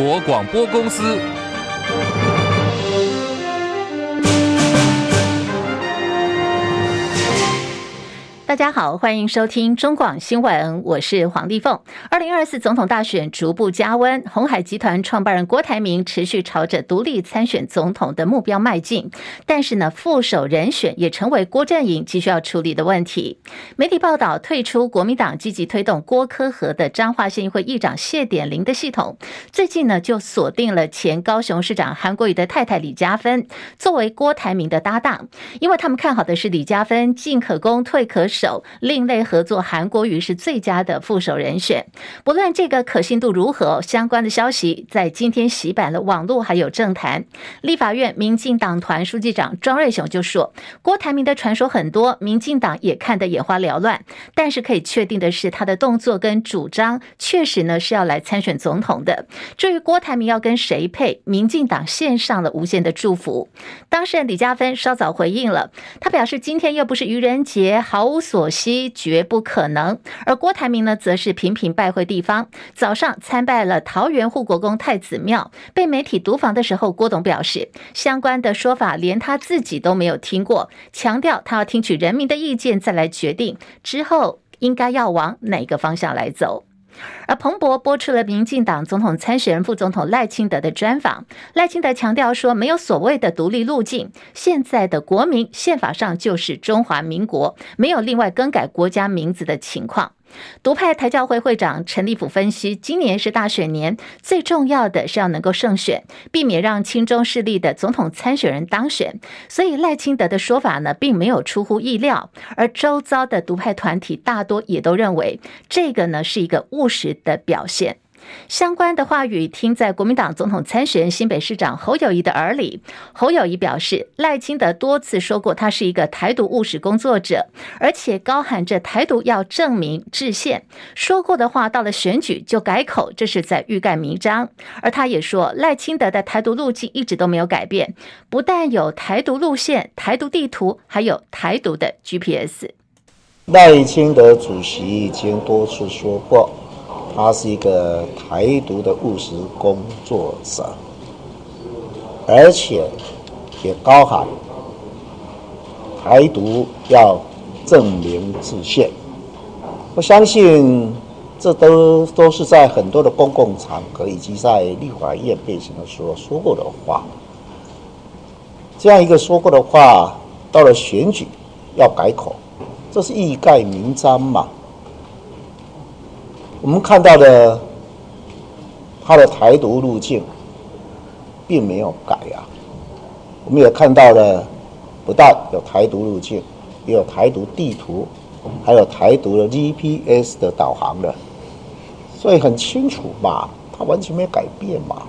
国广播公司。大家好，欢迎收听中广新闻，我是黄丽凤。二零二四总统大选逐步加温，鸿海集团创办人郭台铭持续朝着独立参选总统的目标迈进，但是呢，副手人选也成为郭振营急需要处理的问题。媒体报道，退出国民党积极推动郭科和的彰化县议会议长谢点玲的系统，最近呢就锁定了前高雄市长韩国瑜的太太李嘉芬作为郭台铭的搭档，因为他们看好的是李嘉芬进可攻退可守。手另类合作，韩国瑜是最佳的副手人选。不论这个可信度如何，相关的消息在今天洗版了网络还有政坛。立法院民进党团书记长庄瑞雄就说：“郭台铭的传说很多，民进党也看得眼花缭乱。但是可以确定的是，他的动作跟主张确实呢是要来参选总统的。至于郭台铭要跟谁配，民进党献上了无限的祝福。当事人李嘉芬稍早回应了，他表示今天又不是愚人节，毫无。所希绝不可能，而郭台铭呢，则是频频拜会地方。早上参拜了桃园护国公太子庙，被媒体读访的时候，郭董表示，相关的说法连他自己都没有听过，强调他要听取人民的意见再来决定，之后应该要往哪个方向来走。而彭博播出了民进党总统参选人副总统赖清德的专访，赖清德强调说，没有所谓的独立路径，现在的国民宪法上就是中华民国，没有另外更改国家名字的情况。独派台教会会长陈立甫分析，今年是大选年，最重要的是要能够胜选，避免让亲中势力的总统参选人当选。所以赖清德的说法呢，并没有出乎意料，而周遭的独派团体大多也都认为，这个呢是一个务实的表现。相关的话语听在国民党总统参选人新北市长侯友谊的耳里。侯友谊表示，赖清德多次说过他是一个台独务实工作者，而且高喊着台独要证明制宪，说过的话到了选举就改口，这是在欲盖弥彰。而他也说，赖清德的台独路径一直都没有改变，不但有台独路线、台独地图，还有台独的 GPS。赖清德主席已经多次说过。他是一个台独的务实工作者，而且也高喊台独要正名制宪。我相信这都都是在很多的公共场合以及在立法院背景的时候说过的话。这样一个说过的话，到了选举要改口，这是欲盖弥彰嘛。我们看到的他的台独路径并没有改啊，我们也看到了，不但有台独路径，也有台独地图，还有台独的 GPS 的导航的，所以很清楚嘛，他完全没改变嘛。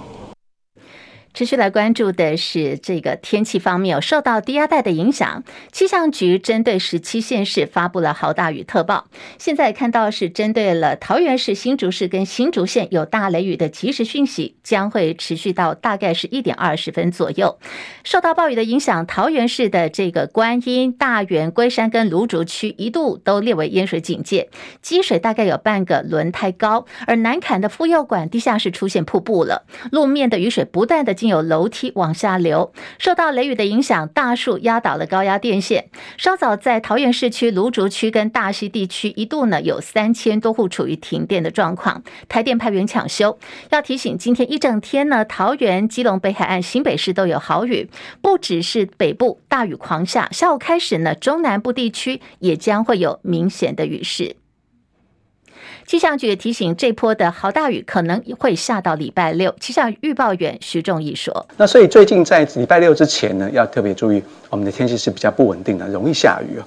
持续来关注的是这个天气方面，有受到低压带的影响，气象局针对十七县市发布了豪大雨特报。现在看到是针对了桃园市、新竹市跟新竹县有大雷雨的即时讯息，将会持续到大概是一点二十分左右。受到暴雨的影响，桃园市的这个观音、大园、龟山跟芦竹区一度都列为淹水警戒，积水大概有半个轮胎高。而南崁的妇幼馆地下室出现瀑布了，路面的雨水不断的。进有楼梯往下流，受到雷雨的影响，大树压倒了高压电线。稍早在桃园市区、芦竹区跟大溪地区，一度呢有三千多户处于停电的状况，台电派员抢修。要提醒，今天一整天呢，桃园、基隆北海岸、新北市都有豪雨，不只是北部大雨狂下，下午开始呢，中南部地区也将会有明显的雨势。气象局也提醒，这波的豪大雨可能会下到礼拜六。气象预报员徐仲义说：“那所以最近在礼拜六之前呢，要特别注意，我们的天气是比较不稳定的，容易下雨。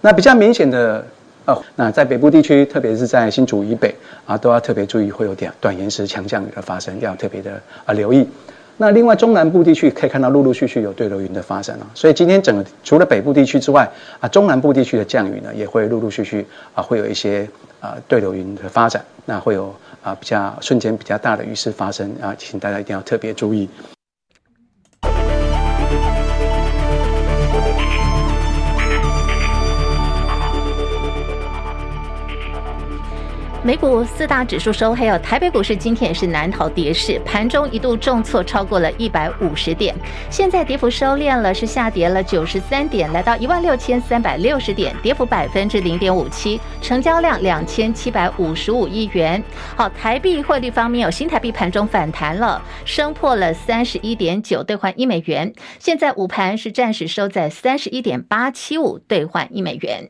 那比较明显的哦，那在北部地区，特别是在新竹以北啊，都要特别注意会有点短延时强降雨的发生，要特别的啊留意。那另外中南部地区可以看到陆陆续续有对流云的发生啊，所以今天整个除了北部地区之外啊，中南部地区的降雨呢，也会陆陆续续啊会有一些。”啊，对流云的发展，那会有啊比较瞬间比较大的雨势发生啊，请大家一定要特别注意。美股四大指数收黑，还有台北股市今天也是难逃跌势，盘中一度重挫超过了一百五十点，现在跌幅收敛了，是下跌了九十三点，来到一万六千三百六十点，跌幅百分之零点五七，成交量两千七百五十五亿元。好，台币汇率方面，有新台币盘中反弹了，升破了三十一点九兑换一美元，现在午盘是暂时收在三十一点八七五兑换一美元。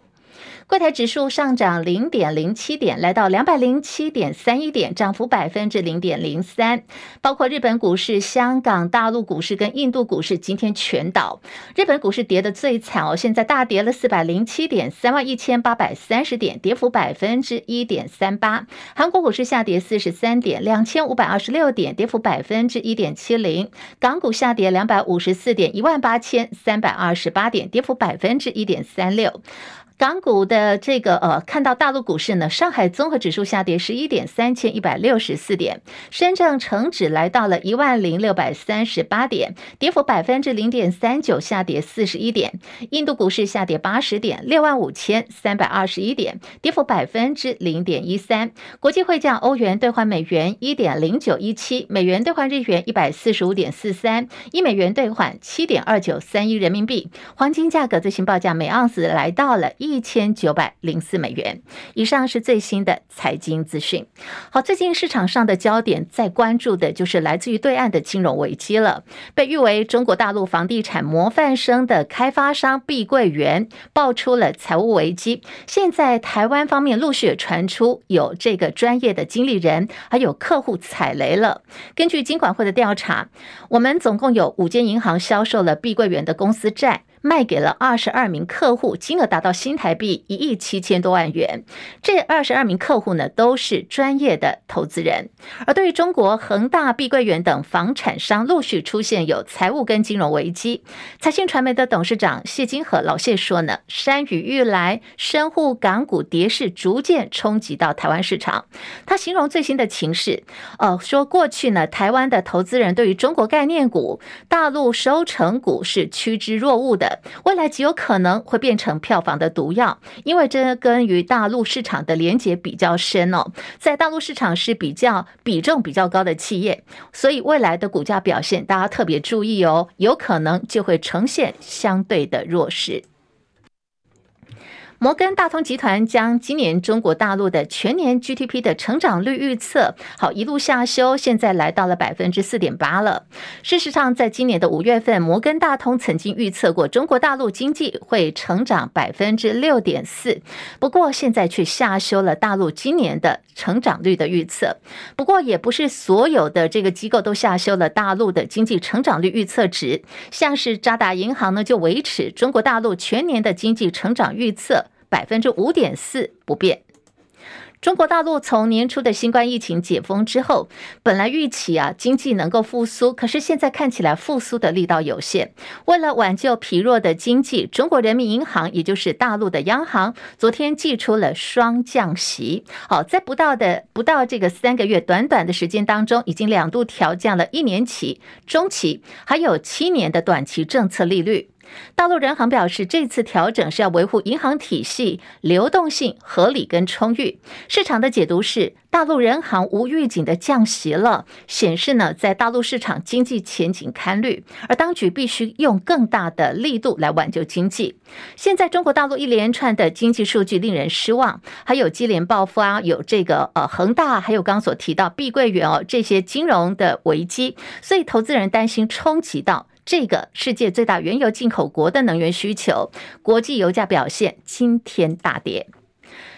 柜台指数上涨零点零七点，来到两百零七点三一点，涨幅百分之零点零三。包括日本股市、香港、大陆股市跟印度股市今天全倒。日本股市跌的最惨哦，现在大跌了四百零七点，三万一千八百三十点，跌幅百分之一点三八。韩国股市下跌四十三点，两千五百二十六点，跌幅百分之一点七零。港股下跌两百五十四点，一万八千三百二十八点，跌幅百分之一点三六。港股的这个呃，看到大陆股市呢，上海综合指数下跌十一点，三千一百六十四点；深圳成指来到了一万零六百三十八点，跌幅百分之零点三九，下跌四十一点。印度股市下跌八十点，六万五千三百二十一点，跌幅百分之零点一三。国际汇价，欧元兑换美元一点零九一七，美元兑换日元一百四十五点四三，一美元兑换七点二九三一人民币。黄金价格最新报价每盎司来到了一一千九百零四美元以上，是最新的财经资讯。好，最近市场上的焦点在关注的就是来自于对岸的金融危机了。被誉为中国大陆房地产模范生的开发商碧桂园爆出了财务危机。现在台湾方面陆续传出有这个专业的经理人还有客户踩雷了。根据金管会的调查，我们总共有五间银行销售了碧桂园的公司债。卖给了二十二名客户，金额达到新台币一亿七千多万元。这二十二名客户呢，都是专业的投资人。而对于中国恒大、碧桂园等房产商陆续出现有财务跟金融危机，财讯传媒的董事长谢金河老谢说呢，山雨欲来，深沪港股跌势逐渐冲击到台湾市场。他形容最新的情势，呃，说过去呢，台湾的投资人对于中国概念股、大陆收成股是趋之若鹜的。未来极有可能会变成票房的毒药，因为这跟与大陆市场的连接比较深哦，在大陆市场是比较比重比较高的企业，所以未来的股价表现大家特别注意哦，有可能就会呈现相对的弱势。摩根大通集团将今年中国大陆的全年 GDP 的成长率预测，好一路下修，现在来到了百分之四点八了。事实上，在今年的五月份，摩根大通曾经预测过中国大陆经济会成长百分之六点四，不过现在却下修了大陆今年的成长率的预测。不过，也不是所有的这个机构都下修了大陆的经济成长率预测值，像是渣打银行呢，就维持中国大陆全年的经济成长预测。百分之五点四不变。中国大陆从年初的新冠疫情解封之后，本来预期啊经济能够复苏，可是现在看起来复苏的力道有限。为了挽救疲弱的经济，中国人民银行也就是大陆的央行，昨天祭出了双降息。好，在不到的不到这个三个月短短的时间当中，已经两度调降了一年期、中期还有七年的短期政策利率。大陆人行表示，这次调整是要维护银行体系流动性合理跟充裕。市场的解读是，大陆人行无预警的降息了，显示呢，在大陆市场经济前景堪虑，而当局必须用更大的力度来挽救经济。现在中国大陆一连串的经济数据令人失望，还有接连爆发，有这个呃恒大，还有刚所提到碧桂园哦这些金融的危机，所以投资人担心冲击到。这个世界最大原油进口国的能源需求，国际油价表现今天大跌。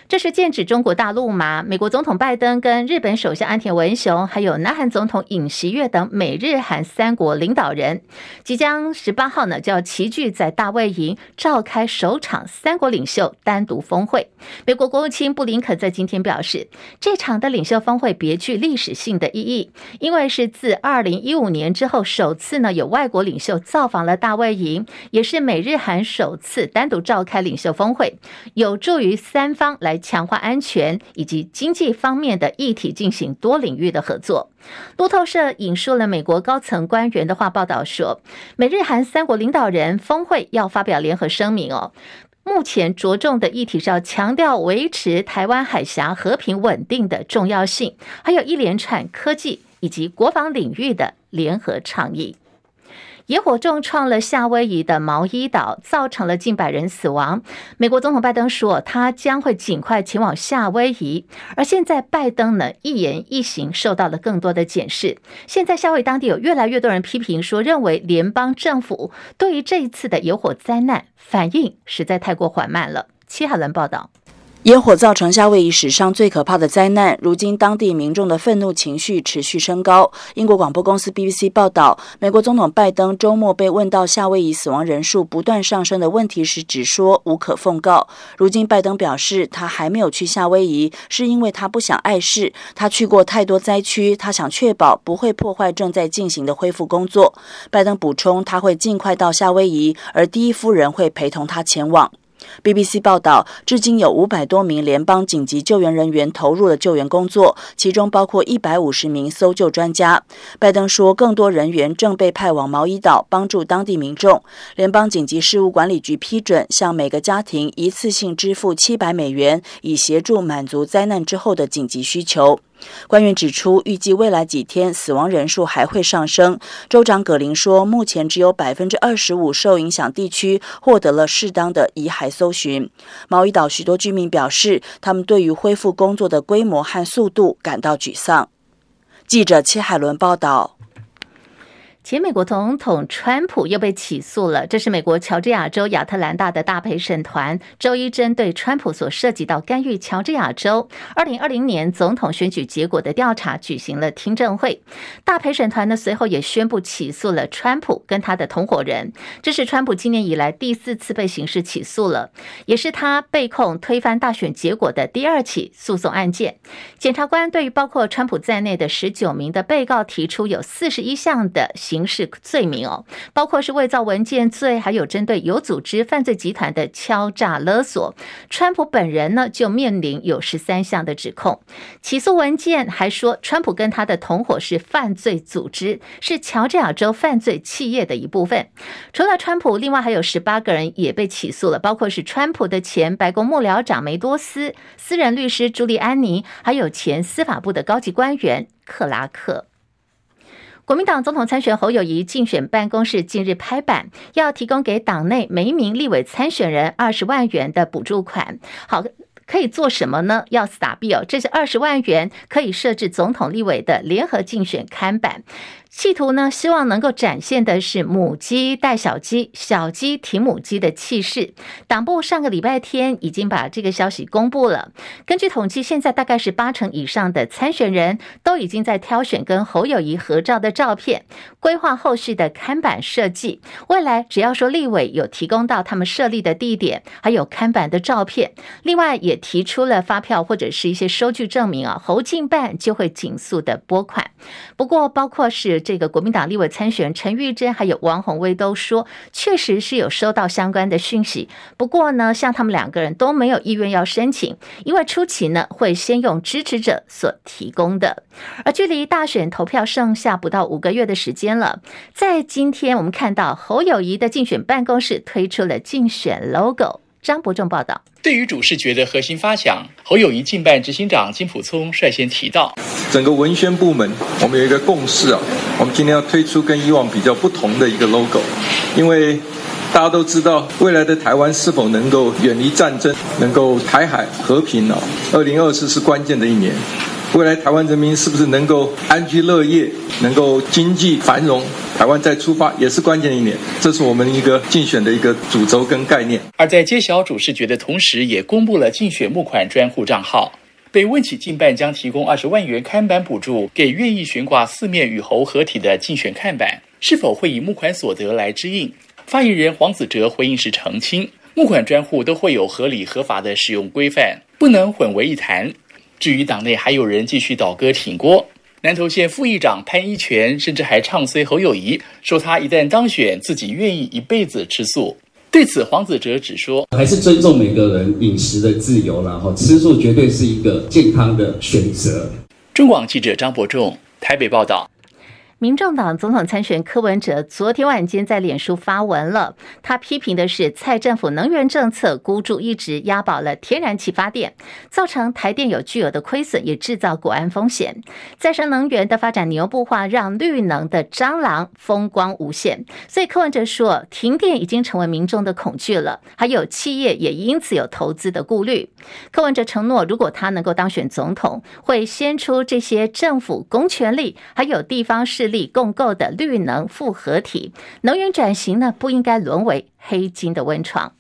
这是剑指中国大陆吗？美国总统拜登跟日本首相安田文雄，还有南韩总统尹锡悦等美日韩三国领导人，即将十八号呢就要齐聚在大卫营召开首场三国领袖单独峰会。美国国务卿布林肯在今天表示，这场的领袖峰会别具历史性的意义，因为是自二零一五年之后首次呢有外国领袖造访了大卫营，也是美日韩首次单独召开领袖峰会，有助于三方来。强化安全以及经济方面的议题，进行多领域的合作。路透社引述了美国高层官员的话报道说，美日韩三国领导人峰会要发表联合声明哦。目前着重的议题是要强调维持台湾海峡和平稳定的重要性，还有一连串科技以及国防领域的联合倡议。野火重创了夏威夷的毛伊岛，造成了近百人死亡。美国总统拜登说，他将会尽快前往夏威夷。而现在，拜登呢一言一行受到了更多的检视。现在，夏威夷当地有越来越多人批评说，认为联邦政府对于这一次的野火灾难反应实在太过缓慢了。齐海伦报道。野火造成夏威夷史上最可怕的灾难，如今当地民众的愤怒情绪持续升高。英国广播公司 BBC 报道，美国总统拜登周末被问到夏威夷死亡人数不断上升的问题时，只说无可奉告。如今拜登表示，他还没有去夏威夷，是因为他不想碍事。他去过太多灾区，他想确保不会破坏正在进行的恢复工作。拜登补充，他会尽快到夏威夷，而第一夫人会陪同他前往。BBC 报道，至今有五百多名联邦紧急救援人员投入了救援工作，其中包括一百五十名搜救专家。拜登说，更多人员正被派往毛伊岛帮助当地民众。联邦紧急事务管理局批准向每个家庭一次性支付七百美元，以协助满足灾难之后的紧急需求。官员指出，预计未来几天死亡人数还会上升。州长葛林说，目前只有百分之二十五受影响地区获得了适当的遗骸搜寻。毛伊岛许多居民表示，他们对于恢复工作的规模和速度感到沮丧。记者戚海伦报道。前美国总统川普又被起诉了。这是美国乔治亚州亚特兰大的大陪审团周一针对川普所涉及到干预乔治亚州二零二零年总统选举结果的调查举行了听证会。大陪审团呢随后也宣布起诉了川普跟他的同伙人。这是川普今年以来第四次被刑事起诉了，也是他被控推翻大选结果的第二起诉讼案件。检察官对于包括川普在内的十九名的被告提出有四十一项的刑。刑事罪名哦，包括是伪造文件罪，还有针对有组织犯罪集团的敲诈勒索。川普本人呢，就面临有十三项的指控。起诉文件还说，川普跟他的同伙是犯罪组织，是乔治亚州犯罪企业的一部分。除了川普，另外还有十八个人也被起诉了，包括是川普的前白宫幕僚长梅多斯、私人律师朱利安尼，还有前司法部的高级官员克拉克。国民党总统参选侯友谊竞选办公室近日拍板，要提供给党内每一名立委参选人二十万元的补助款。好，可以做什么呢？要撒币哦，这是二十万元可以设置总统、立委的联合竞选看板。企图呢，希望能够展现的是母鸡带小鸡、小鸡提母鸡的气势。党部上个礼拜天已经把这个消息公布了。根据统计，现在大概是八成以上的参选人都已经在挑选跟侯友谊合照的照片，规划后续的看板设计。未来只要说立委有提供到他们设立的地点，还有看板的照片，另外也提出了发票或者是一些收据证明啊，侯进办就会尽速的拨款。不过，包括是。这个国民党立委参选人陈玉珍还有王鸿薇都说，确实是有收到相关的讯息。不过呢，像他们两个人都没有意愿要申请，因为初期呢会先用支持者所提供的。而距离大选投票剩下不到五个月的时间了，在今天我们看到侯友谊的竞选办公室推出了竞选 logo。张伯仲报道。对于主视觉的核心发想，侯友谊竞办执行长金溥聪率先提到，整个文宣部门，我们有一个共识啊，我们今天要推出跟以往比较不同的一个 logo，因为大家都知道，未来的台湾是否能够远离战争，能够台海和平啊，二零二四是关键的一年。未来台湾人民是不是能够安居乐业，能够经济繁荣，台湾再出发也是关键一年。这是我们一个竞选的一个主轴跟概念。而在揭晓主视觉的同时，也公布了竞选募款专户账号。被问起竞办将提供二十万元看板补助给愿意悬挂四面与猴合体的竞选看板，是否会以募款所得来支应？发言人黄子哲回应时澄清，募款专户都会有合理合法的使用规范，不能混为一谈。至于党内还有人继续倒戈挺郭，南投县副议长潘一全甚至还唱衰侯友谊，说他一旦当选，自己愿意一辈子吃素。对此，黄子哲只说：“还是尊重每个人饮食的自由，然后吃素绝对是一个健康的选择。”中广记者张伯仲台北报道。民众党总统参选柯文哲昨天晚间在脸书发文了，他批评的是蔡政府能源政策孤注一掷，押宝了天然气发电，造成台电有巨额的亏损，也制造国安风险。再生能源的发展牛步化，让绿能的蟑螂风光无限。所以柯文哲说，停电已经成为民众的恐惧了，还有企业也因此有投资的顾虑。柯文哲承诺，如果他能够当选总统，会先出这些政府公权力，还有地方力共构的绿能复合体，能源转型呢，不应该沦为黑金的温床。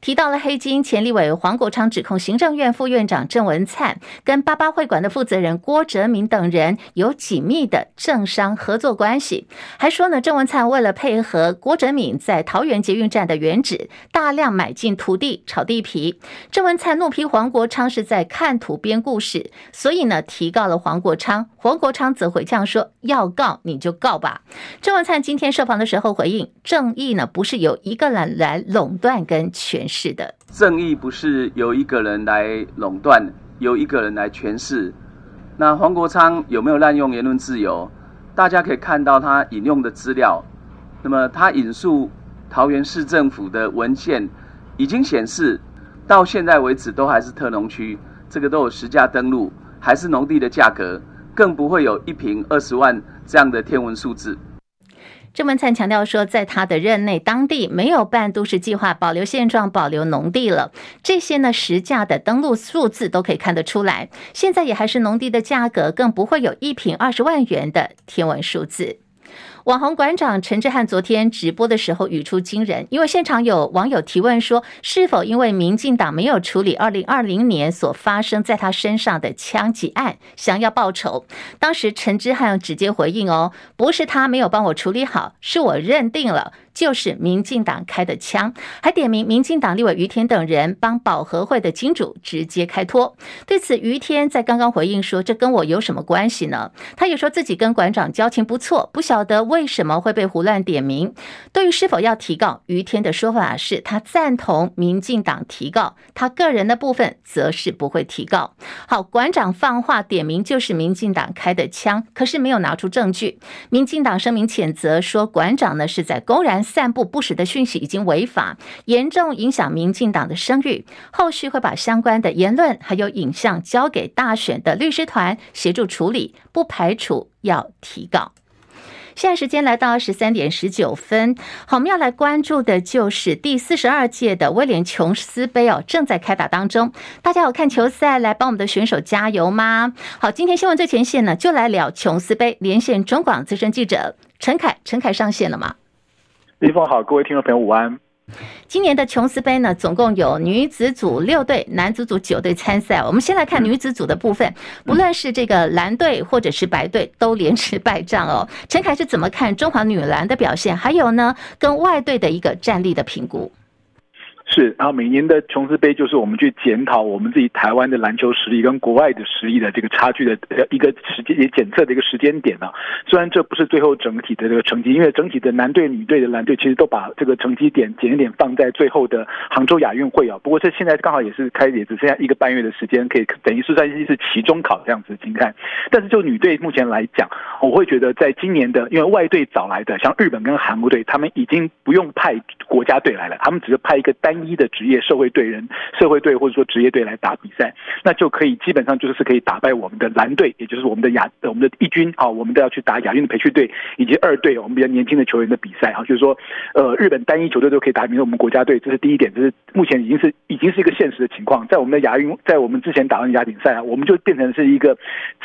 提到了黑金，前立委黄国昌指控行政院副院长郑文灿跟八八会馆的负责人郭哲铭等人有紧密的政商合作关系，还说呢，郑文灿为了配合郭哲铭在桃园捷运站的原址大量买进土地炒地皮。郑文灿怒批黄国昌是在看图编故事，所以呢提告了黄国昌。黄国昌则回呛说：“要告你就告吧。”郑文灿今天受访的时候回应：“正义呢不是由一个人来垄断跟。”诠释的正义不是由一个人来垄断，由一个人来诠释。那黄国昌有没有滥用言论自由？大家可以看到他引用的资料。那么他引述桃园市政府的文献，已经显示到现在为止都还是特农区，这个都有实价登录，还是农地的价格，更不会有一坪二十万这样的天文数字。郑文灿强调说，在他的任内，当地没有办都市计划，保留现状，保留农地了。这些呢，实价的登录数字都可以看得出来。现在也还是农地的价格，更不会有一平二十万元的天文数字。网红馆长陈之汉昨天直播的时候语出惊人，因为现场有网友提问说，是否因为民进党没有处理二零二零年所发生在他身上的枪击案，想要报仇？当时陈之汉直接回应哦，不是他没有帮我处理好，是我认定了。就是民进党开的枪，还点名民进党立委于天等人帮保和会的金主直接开脱。对此，于天在刚刚回应说：“这跟我有什么关系呢？”他也说自己跟馆长交情不错，不晓得为什么会被胡乱点名。对于是否要提告，于天的说法是他赞同民进党提告，他个人的部分则是不会提告。好，馆长放话点名就是民进党开的枪，可是没有拿出证据。民进党声明谴责说，馆长呢是在公然。散布不实的讯息已经违法，严重影响民进党的声誉。后续会把相关的言论还有影像交给大选的律师团协助处理，不排除要提告。现在时间来到十三点十九分，好，我们要来关注的就是第四十二届的威廉琼斯杯哦，正在开打当中。大家有看球赛来帮我们的选手加油吗？好，今天新闻最前线呢，就来聊琼斯杯，连线中广资深记者陈凯，陈凯上线了吗？立峰好，各位听众朋友午安。今年的琼斯杯呢，总共有女子组六队，男子组九队参赛。我们先来看女子组的部分，不论是这个蓝队或者是白队，都连吃败仗哦。陈凯是怎么看中华女篮的表现？还有呢，跟外队的一个战力的评估？是，然后每年的琼斯杯就是我们去检讨我们自己台湾的篮球实力跟国外的实力的这个差距的一个时间也检测的一个时间点呢。虽然这不是最后整体的这个成绩，因为整体的男队、女队的蓝队其实都把这个成绩点检点放在最后的杭州亚运会啊。不过这现在刚好也是开也只剩下一个半月的时间，可以等于是算是期中考这样子来看。但是就女队目前来讲，我会觉得在今年的因为外队找来的像日本跟韩国队，他们已经不用派国家队来了，他们只是派一个单。一的职业社会队人、社会队或者说职业队来打比赛，那就可以基本上就是可以打败我们的蓝队，也就是我们的亚我们的一军啊，我们都要去打亚运的培训队以及二队我们比较年轻的球员的比赛啊，就是说呃日本单一球队都可以打赢我们国家队，这是第一点，这是目前已经是已经是一个现实的情况。在我们的亚运，在我们之前打完亚锦赛啊，我们就变成是一个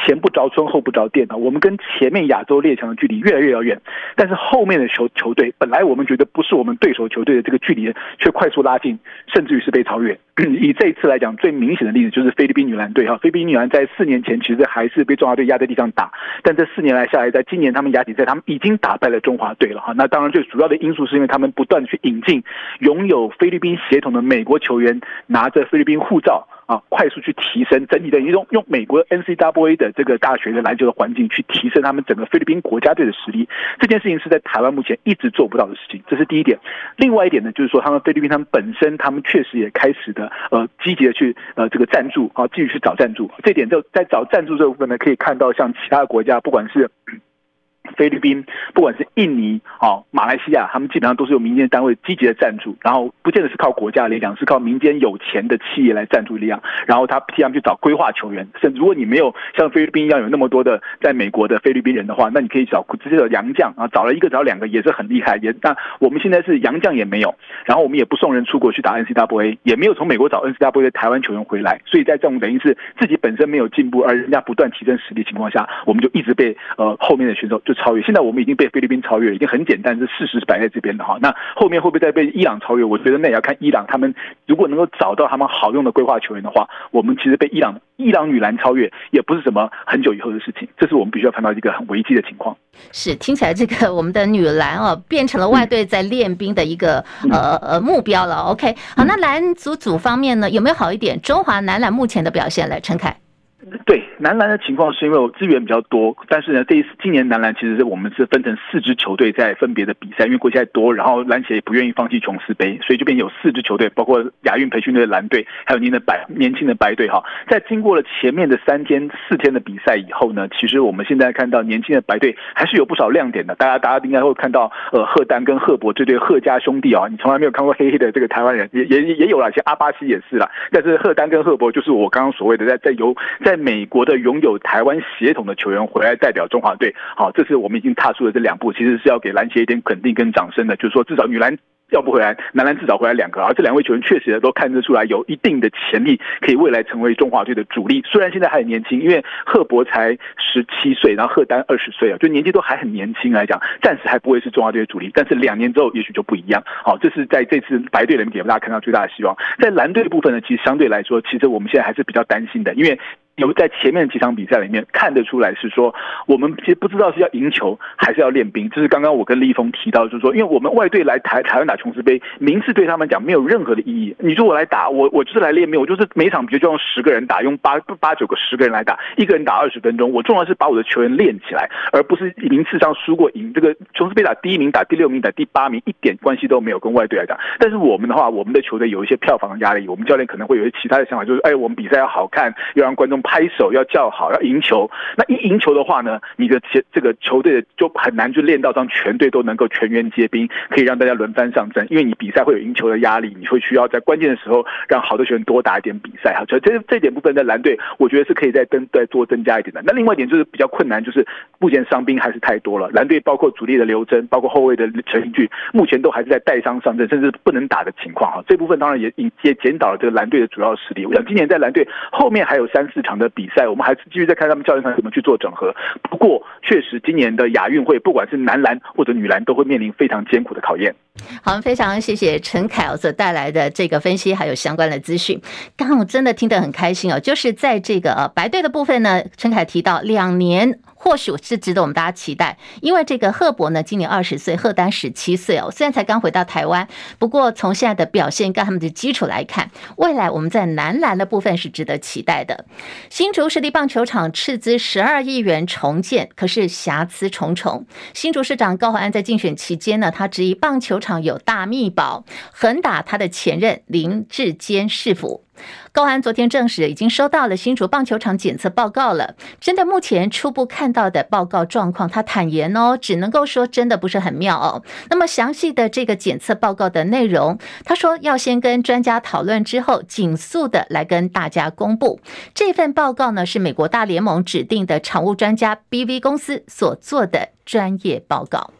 前不着村后不着店的，我们跟前面亚洲列强的距离越来越遥远，但是后面的球球队本来我们觉得不是我们对手球队的这个距离，却快速拉近。甚至于是被超越。以这一次来讲，最明显的例子就是菲律宾女篮队哈。菲律宾女篮在四年前其实还是被中华队压在地上打，但这四年来下来，在今年他们亚锦赛，他们已经打败了中华队了哈。那当然最主要的因素是因为他们不断的去引进拥有菲律宾血统的美国球员，拿着菲律宾护照。啊，快速去提升整体的用用美国 NCAA 的这个大学的篮球的环境去提升他们整个菲律宾国家队的实力，这件事情是在台湾目前一直做不到的事情，这是第一点。另外一点呢，就是说他们菲律宾他们本身他们确实也开始的呃积极的去呃这个赞助啊，继续去找赞助。这点就在找赞助这部分呢，可以看到像其他国家不管是。菲律宾，不管是印尼、哦马来西亚，他们基本上都是由民间单位积极的赞助，然后不见得是靠国家力量，是靠民间有钱的企业来赞助力量，然后他替他们去找规划球员。甚至如果你没有像菲律宾一样有那么多的在美国的菲律宾人的话，那你可以找直接找洋将啊，找了一个找两个也是很厉害。也那我们现在是洋将也没有，然后我们也不送人出国去打 N C W A，也没有从美国找 N C W A 的台湾球员回来，所以在这种等于是自己本身没有进步，而人家不断提升实力情况下，我们就一直被呃后面的选手就超越。现在我们已经被菲律宾超越，已经很简单，这事实是摆在这边的哈。那后面会不会再被伊朗超越？我觉得那也要看伊朗他们如果能够找到他们好用的规划球员的话，我们其实被伊朗伊朗女篮超越也不是什么很久以后的事情。这是我们必须要看到一个很危机的情况。是听起来这个我们的女篮哦，变成了外队在练兵的一个、嗯、呃呃目标了。OK，好，那男足组方面呢，有没有好一点？中华男篮目前的表现来，陈凯。对男篮的情况是因为我资源比较多，但是呢，这一次今年男篮其实是我们是分成四支球队在分别的比赛，因为国家多，然后篮协也不愿意放弃琼斯杯，所以这边有四支球队，包括亚运培训队的蓝队，还有您的白年轻的白队哈。在经过了前面的三天四天的比赛以后呢，其实我们现在看到年轻的白队还是有不少亮点的。大家大家应该会看到，呃，赫丹跟赫伯这对赫家兄弟啊，你从来没有看过黑黑的这个台湾人，也也也有了，像阿巴西也是啦。但是赫丹跟赫伯就是我刚刚所谓的在在游在美国的拥有台湾血统的球员回来代表中华队，好，这是我们已经踏出了这两步，其实是要给篮协一点肯定跟掌声的，就是说至少女篮。要不回来，男篮至少回来两个，而这两位球员确实都看得出来有一定的潜力，可以未来成为中华队的主力。虽然现在还很年轻，因为赫伯才十七岁，然后赫丹二十岁啊，就年纪都还很年轻来讲，暂时还不会是中华队的主力。但是两年之后，也许就不一样。好，这是在这次白队里面给大家看到最大的希望。在蓝队的部分呢，其实相对来说，其实我们现在还是比较担心的，因为。有在前面几场比赛里面看得出来，是说我们其实不知道是要赢球还是要练兵。这是刚刚我跟立峰提到，就是说，因为我们外队来台台湾打琼斯杯，名次对他们讲没有任何的意义。你说我来打，我我就是来练兵，我就是每场比赛就用十个人打，用八八九个十个人来打，一个人打二十分钟。我重要是把我的球员练起来，而不是名次上输过赢。这个琼斯杯打第一名打第六名打第八名一点关系都没有，跟外队来讲。但是我们的话，我们的球队有一些票房的压力，我们教练可能会有一些其他的想法，就是哎，我们比赛要好看，要让观众。拍手要叫好，要赢球。那一赢球的话呢，你的这这个球队就很难就练到让全队都能够全员皆兵，可以让大家轮番上因为你比赛会有赢球的压力，你会需要在关键的时候让好的球员多打一点比赛哈。所以这这点部分在蓝队，我觉得是可以再增再多增加一点的。那另外一点就是比较困难，就是目前伤兵还是太多了。蓝队包括主力的刘铮，包括后卫的陈盈骏，目前都还是在带伤上阵，甚至不能打的情况哈。这部分当然也也减少了这个蓝队的主要实力。我想今年在蓝队后面还有三四场的比赛，我们还是继续再看他们教练团怎么去做整合。不过，确实今年的亚运会，不管是男篮或者女篮，都会面临非常艰苦的考验。好，非常谢谢陈凯所带来的这个分析，还有相关的资讯。刚刚我真的听得很开心哦，就是在这个呃白队的部分呢，陈凯提到两年。或许是值得我们大家期待，因为这个赫伯呢，今年二十岁，赫丹十七岁哦，虽然才刚回到台湾，不过从现在的表现跟他们的基础来看，未来我们在男篮的部分是值得期待的。新竹市立棒球场斥资十二亿元重建，可是瑕疵重重。新竹市长高虹安在竞选期间呢，他质疑棒球场有大秘宝，横打他的前任林志坚市府。高安昨天证实，已经收到了新竹棒球场检测报告了。针对目前初步看到的报告状况，他坦言哦，只能够说真的不是很妙哦。那么详细的这个检测报告的内容，他说要先跟专家讨论之后，紧速的来跟大家公布。这份报告呢，是美国大联盟指定的场务专家 BV 公司所做的专业报告。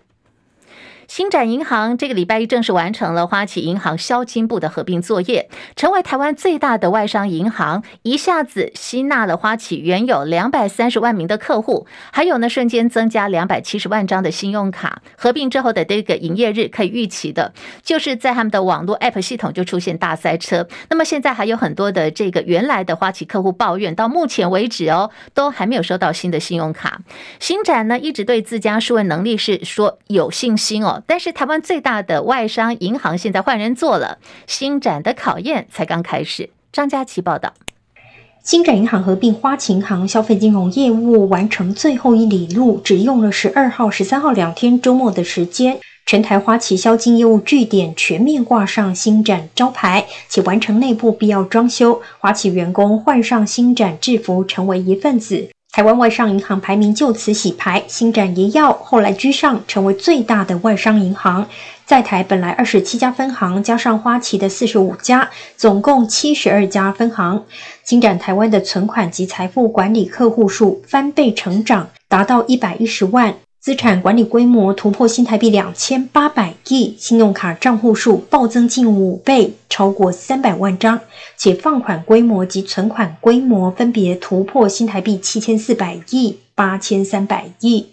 星展银行这个礼拜一正式完成了花旗银行销金部的合并作业，成为台湾最大的外商银行，一下子吸纳了花旗原有两百三十万名的客户，还有呢瞬间增加两百七十万张的信用卡。合并之后的这个营业日可以预期的，就是在他们的网络 App 系统就出现大塞车。那么现在还有很多的这个原来的花旗客户抱怨，到目前为止哦，都还没有收到新的信用卡。星展呢一直对自家数位能力是说有信心哦。但是台湾最大的外商银行现在换人做了，新展的考验才刚开始。张佳琪报道，星展银行合并花旗银行消费金融业务完成最后一里路，只用了十二号、十三号两天周末的时间，全台花旗消金业务据点全面挂上新展招牌，且完成内部必要装修，花旗员工换上新展制服，成为一份子。台湾外商银行排名就此洗牌，新展一耀后来居上，成为最大的外商银行。在台本来二十七家分行，加上花旗的四十五家，总共七十二家分行。新展台湾的存款及财富管理客户数翻倍成长，达到一百一十万。资产管理规模突破新台币两千八百亿，信用卡账户数暴增近五倍，超过三百万张，且放款规模及存款规模分别突破新台币七千四百亿、八千三百亿。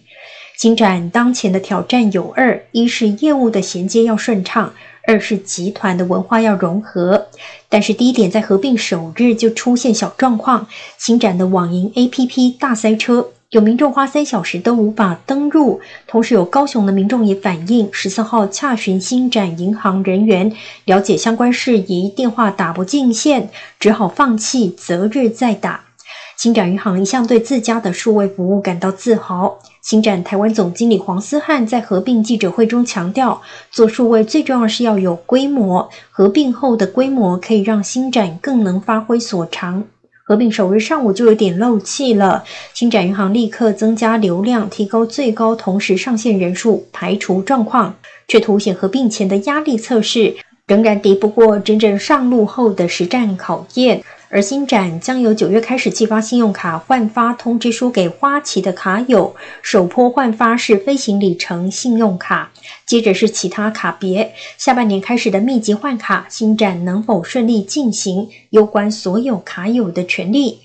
星展当前的挑战有二：一是业务的衔接要顺畅，二是集团的文化要融合。但是第一点在合并首日就出现小状况，新展的网银 APP 大塞车。有民众花三小时都无法登入，同时有高雄的民众也反映，十四号洽询新展银行人员了解相关事宜，电话打不进线，只好放弃，择日再打。星展银行一向对自家的数位服务感到自豪。星展台湾总经理黄思翰在合并记者会中强调，做数位最重要是要有规模，合并后的规模可以让星展更能发挥所长。合并首日上午就有点漏气了，星展银行立刻增加流量，提高最高同时上线人数，排除状况，却凸显合并前的压力测试仍然敌不过真正上路后的实战考验。而新展将由九月开始寄发信用卡换发通知书给花旗的卡友，首波换发是飞行里程信用卡，接着是其他卡别。下半年开始的密集换卡，新展能否顺利进行，攸关所有卡友的权利。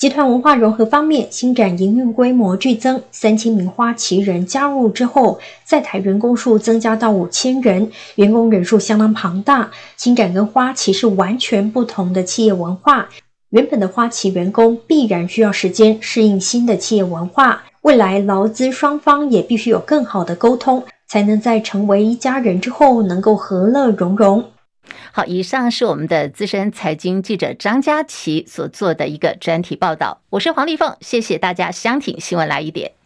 集团文化融合方面，星展营运规模剧增，三千名花旗人加入之后，在台员工数增加到五千人，员工人数相当庞大。星展跟花旗是完全不同的企业文化，原本的花旗员工必然需要时间适应新的企业文化，未来劳资双方也必须有更好的沟通，才能在成为一家人之后能够和乐融融。好，以上是我们的资深财经记者张佳琪所做的一个专题报道。我是黄丽凤，谢谢大家相挺新闻来一点。